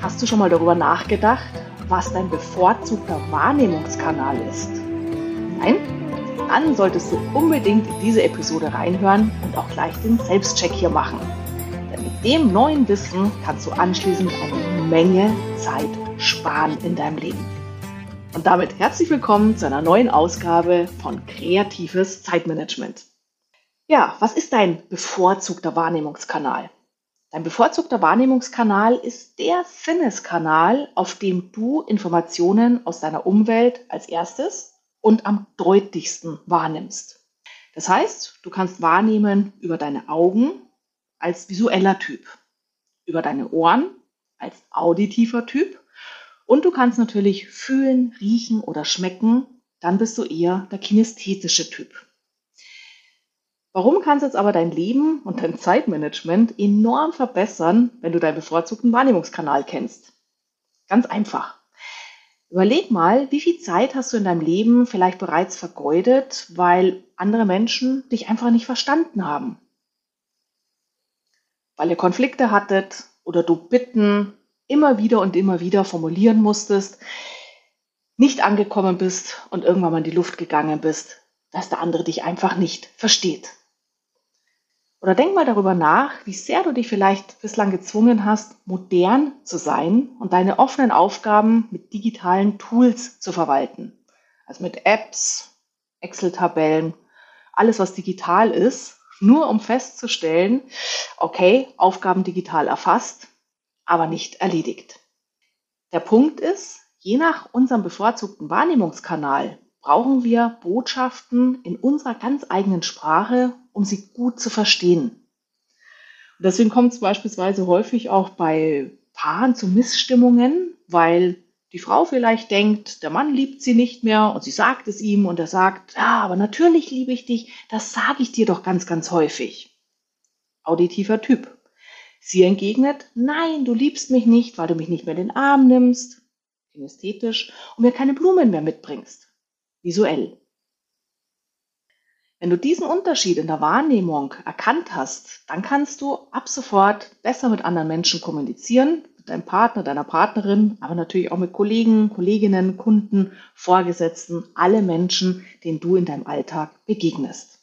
Hast du schon mal darüber nachgedacht, was dein bevorzugter Wahrnehmungskanal ist? Nein? Dann solltest du unbedingt in diese Episode reinhören und auch gleich den Selbstcheck hier machen. Denn mit dem neuen Wissen kannst du anschließend eine Menge Zeit sparen in deinem Leben. Und damit herzlich willkommen zu einer neuen Ausgabe von Kreatives Zeitmanagement. Ja, was ist dein bevorzugter Wahrnehmungskanal? Dein bevorzugter Wahrnehmungskanal ist der Sinneskanal, auf dem du Informationen aus deiner Umwelt als erstes und am deutlichsten wahrnimmst. Das heißt, du kannst wahrnehmen über deine Augen als visueller Typ, über deine Ohren als auditiver Typ und du kannst natürlich fühlen, riechen oder schmecken, dann bist du eher der kinästhetische Typ. Warum kannst jetzt aber dein Leben und dein Zeitmanagement enorm verbessern, wenn du deinen bevorzugten Wahrnehmungskanal kennst? Ganz einfach. Überleg mal, wie viel Zeit hast du in deinem Leben vielleicht bereits vergeudet, weil andere Menschen dich einfach nicht verstanden haben. Weil ihr Konflikte hattet oder du Bitten immer wieder und immer wieder formulieren musstest, nicht angekommen bist und irgendwann mal in die Luft gegangen bist, dass der andere dich einfach nicht versteht. Oder denk mal darüber nach, wie sehr du dich vielleicht bislang gezwungen hast, modern zu sein und deine offenen Aufgaben mit digitalen Tools zu verwalten. Also mit Apps, Excel-Tabellen, alles was digital ist, nur um festzustellen, okay, Aufgaben digital erfasst, aber nicht erledigt. Der Punkt ist, je nach unserem bevorzugten Wahrnehmungskanal brauchen wir Botschaften in unserer ganz eigenen Sprache, um sie gut zu verstehen. Und deswegen kommt es beispielsweise häufig auch bei Paaren zu Missstimmungen, weil die Frau vielleicht denkt, der Mann liebt sie nicht mehr und sie sagt es ihm und er sagt, ja, aber natürlich liebe ich dich, das sage ich dir doch ganz, ganz häufig. Auditiver Typ. Sie entgegnet, nein, du liebst mich nicht, weil du mich nicht mehr in den Arm nimmst, kinästhetisch, und mir keine Blumen mehr mitbringst visuell. Wenn du diesen Unterschied in der Wahrnehmung erkannt hast, dann kannst du ab sofort besser mit anderen Menschen kommunizieren, mit deinem Partner, deiner Partnerin, aber natürlich auch mit Kollegen, Kolleginnen, Kunden, Vorgesetzten, alle Menschen, denen du in deinem Alltag begegnest.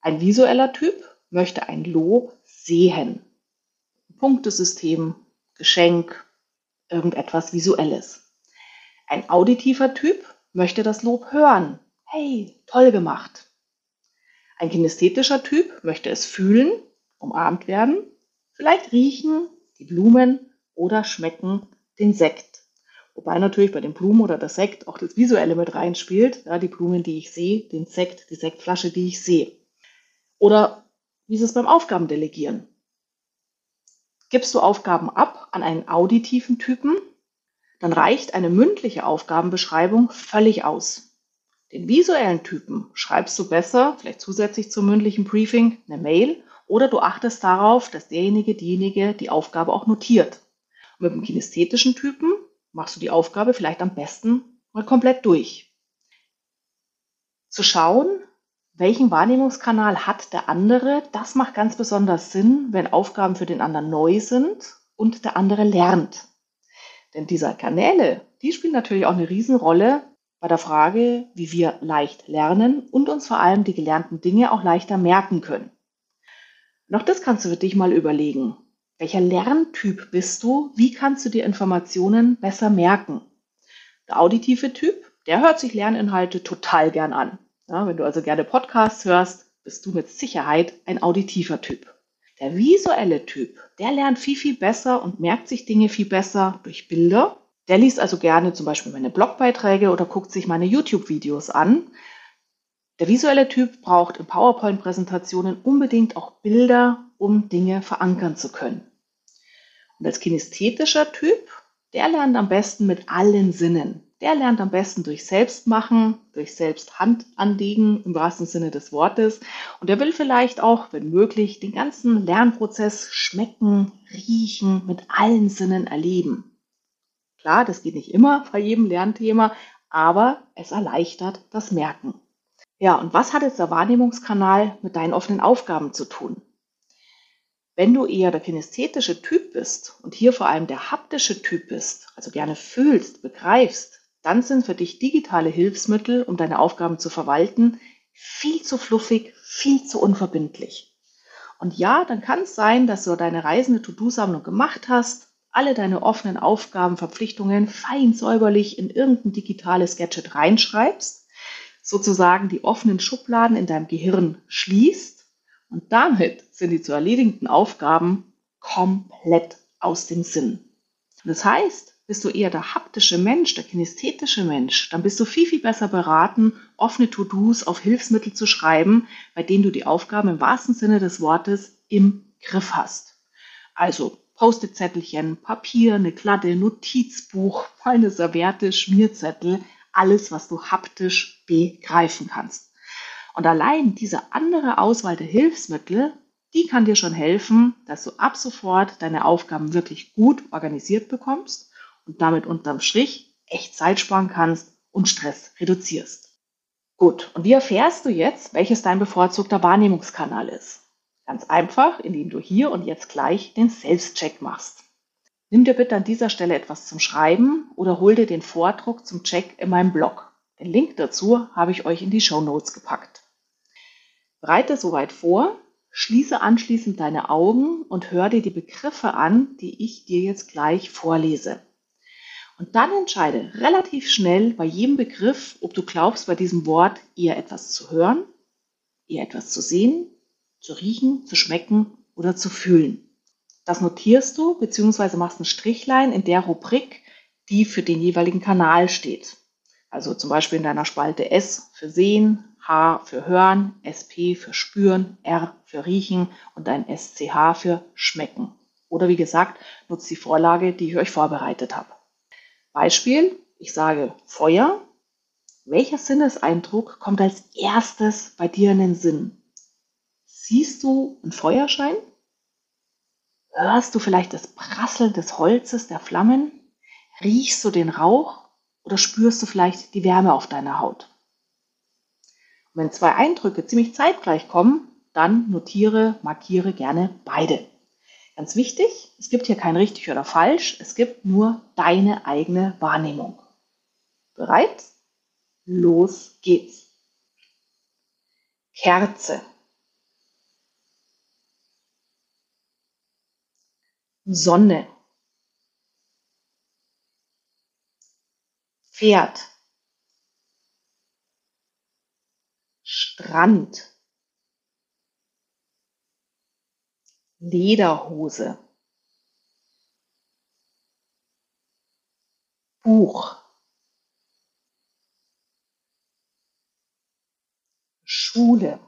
Ein visueller Typ möchte ein Lob sehen. Punktesystem, Geschenk, irgendetwas Visuelles. Ein auditiver Typ möchte das Lob hören. Hey, toll gemacht. Ein kinästhetischer Typ möchte es fühlen, umarmt werden, vielleicht riechen die Blumen oder schmecken den Sekt. Wobei natürlich bei den Blumen oder der Sekt auch das Visuelle mit reinspielt. Ja, die Blumen, die ich sehe, den Sekt, die Sektflasche, die ich sehe. Oder wie ist es beim Aufgabendelegieren? Gibst du Aufgaben ab an einen auditiven Typen, dann reicht eine mündliche Aufgabenbeschreibung völlig aus. Den visuellen Typen schreibst du besser, vielleicht zusätzlich zum mündlichen Briefing, eine Mail oder du achtest darauf, dass derjenige, diejenige die Aufgabe auch notiert. Und mit dem kinästhetischen Typen machst du die Aufgabe vielleicht am besten mal komplett durch. Zu schauen, welchen Wahrnehmungskanal hat der andere, das macht ganz besonders Sinn, wenn Aufgaben für den anderen neu sind und der andere lernt. Denn diese Kanäle, die spielen natürlich auch eine Riesenrolle bei der Frage, wie wir leicht lernen und uns vor allem die gelernten Dinge auch leichter merken können. Noch das kannst du für dich mal überlegen. Welcher Lerntyp bist du? Wie kannst du dir Informationen besser merken? Der auditive Typ, der hört sich Lerninhalte total gern an. Ja, wenn du also gerne Podcasts hörst, bist du mit Sicherheit ein auditiver Typ. Der visuelle Typ, der lernt viel, viel besser und merkt sich Dinge viel besser durch Bilder. Der liest also gerne zum Beispiel meine Blogbeiträge oder guckt sich meine YouTube-Videos an. Der visuelle Typ braucht in PowerPoint-Präsentationen unbedingt auch Bilder, um Dinge verankern zu können. Und als kinästhetischer Typ, der lernt am besten mit allen Sinnen der lernt am besten durch Selbstmachen, durch Selbsthandanlegen im wahrsten Sinne des Wortes. Und der will vielleicht auch, wenn möglich, den ganzen Lernprozess schmecken, riechen, mit allen Sinnen erleben. Klar, das geht nicht immer bei jedem Lernthema, aber es erleichtert das Merken. Ja, und was hat jetzt der Wahrnehmungskanal mit deinen offenen Aufgaben zu tun? Wenn du eher der kinesthetische Typ bist und hier vor allem der haptische Typ bist, also gerne fühlst, begreifst, dann sind für dich digitale Hilfsmittel, um deine Aufgaben zu verwalten, viel zu fluffig, viel zu unverbindlich. Und ja, dann kann es sein, dass du deine reisende To-Do-Sammlung gemacht hast, alle deine offenen Aufgaben, Verpflichtungen fein säuberlich in irgendein digitales Gadget reinschreibst, sozusagen die offenen Schubladen in deinem Gehirn schließt und damit sind die zu erledigenden Aufgaben komplett aus dem Sinn. Das heißt, bist du eher der haptische Mensch, der kinesthetische Mensch, dann bist du viel, viel besser beraten, offene To-Dos auf Hilfsmittel zu schreiben, bei denen du die Aufgaben im wahrsten Sinne des Wortes im Griff hast. Also Post-it-Zettelchen, Papier, eine Kladde, Notizbuch, eine Serviette, Schmierzettel, alles, was du haptisch begreifen kannst. Und allein diese andere Auswahl der Hilfsmittel, die kann dir schon helfen, dass du ab sofort deine Aufgaben wirklich gut organisiert bekommst und damit unterm Strich echt Zeit sparen kannst und Stress reduzierst. Gut, und wie erfährst du jetzt, welches dein bevorzugter Wahrnehmungskanal ist? Ganz einfach, indem du hier und jetzt gleich den Selbstcheck machst. Nimm dir bitte an dieser Stelle etwas zum Schreiben oder hol dir den Vordruck zum Check in meinem Blog. Den Link dazu habe ich euch in die Show Notes gepackt. Bereite soweit vor, schließe anschließend deine Augen und hör dir die Begriffe an, die ich dir jetzt gleich vorlese. Und dann entscheide relativ schnell bei jedem Begriff, ob du glaubst, bei diesem Wort eher etwas zu hören, eher etwas zu sehen, zu riechen, zu schmecken oder zu fühlen. Das notierst du bzw. machst ein Strichlein in der Rubrik, die für den jeweiligen Kanal steht. Also zum Beispiel in deiner Spalte S für Sehen, H für Hören, SP für Spüren, R für Riechen und ein SCH für Schmecken. Oder wie gesagt, nutzt die Vorlage, die ich euch vorbereitet habe. Beispiel, ich sage Feuer. Welcher Sinneseindruck kommt als erstes bei dir in den Sinn? Siehst du einen Feuerschein? Hörst du vielleicht das Prasseln des Holzes, der Flammen? Riechst du den Rauch oder spürst du vielleicht die Wärme auf deiner Haut? Und wenn zwei Eindrücke ziemlich zeitgleich kommen, dann notiere, markiere gerne beide. Ganz wichtig, es gibt hier kein richtig oder falsch, es gibt nur deine eigene Wahrnehmung. Bereit? Los geht's. Kerze. Sonne. Pferd. Strand. Lederhose Buch Schule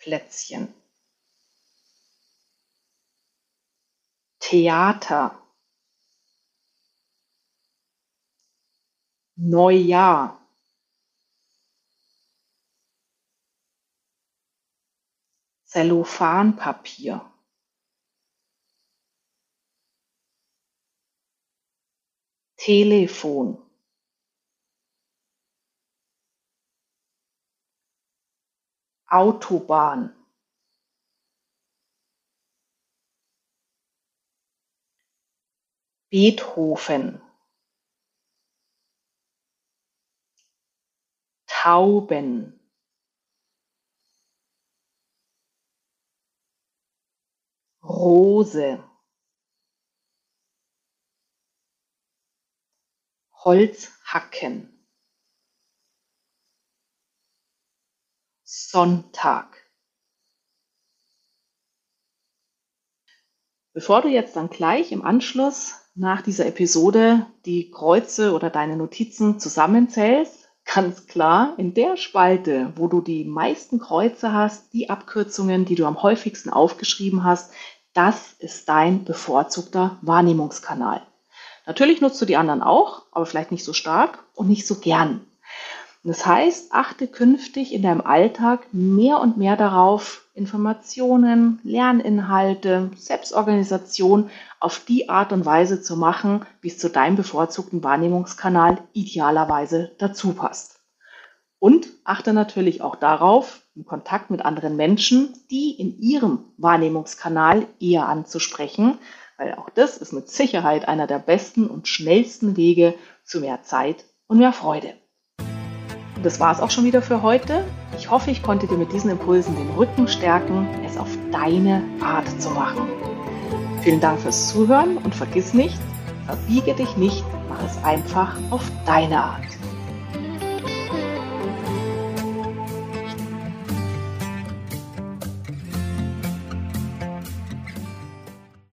Zimtplätzchen Theater. Neujahr. Zellophanpapier. Telefon Autobahn. Beethoven. Tauben. Rose. Holzhacken Sonntag Bevor du jetzt dann gleich im Anschluss nach dieser Episode die Kreuze oder deine Notizen zusammenzählst, Ganz klar, in der Spalte, wo du die meisten Kreuze hast, die Abkürzungen, die du am häufigsten aufgeschrieben hast, das ist dein bevorzugter Wahrnehmungskanal. Natürlich nutzt du die anderen auch, aber vielleicht nicht so stark und nicht so gern. Das heißt, achte künftig in deinem Alltag mehr und mehr darauf, Informationen, Lerninhalte, Selbstorganisation auf die Art und Weise zu machen, wie es zu deinem bevorzugten Wahrnehmungskanal idealerweise dazu passt. Und achte natürlich auch darauf, im Kontakt mit anderen Menschen, die in ihrem Wahrnehmungskanal eher anzusprechen, weil auch das ist mit Sicherheit einer der besten und schnellsten Wege zu mehr Zeit und mehr Freude. Und das war es auch schon wieder für heute. Ich hoffe, ich konnte dir mit diesen Impulsen den Rücken stärken, es auf deine Art zu machen. Vielen Dank fürs Zuhören und vergiss nicht, verbiege dich nicht, mach es einfach auf deine Art.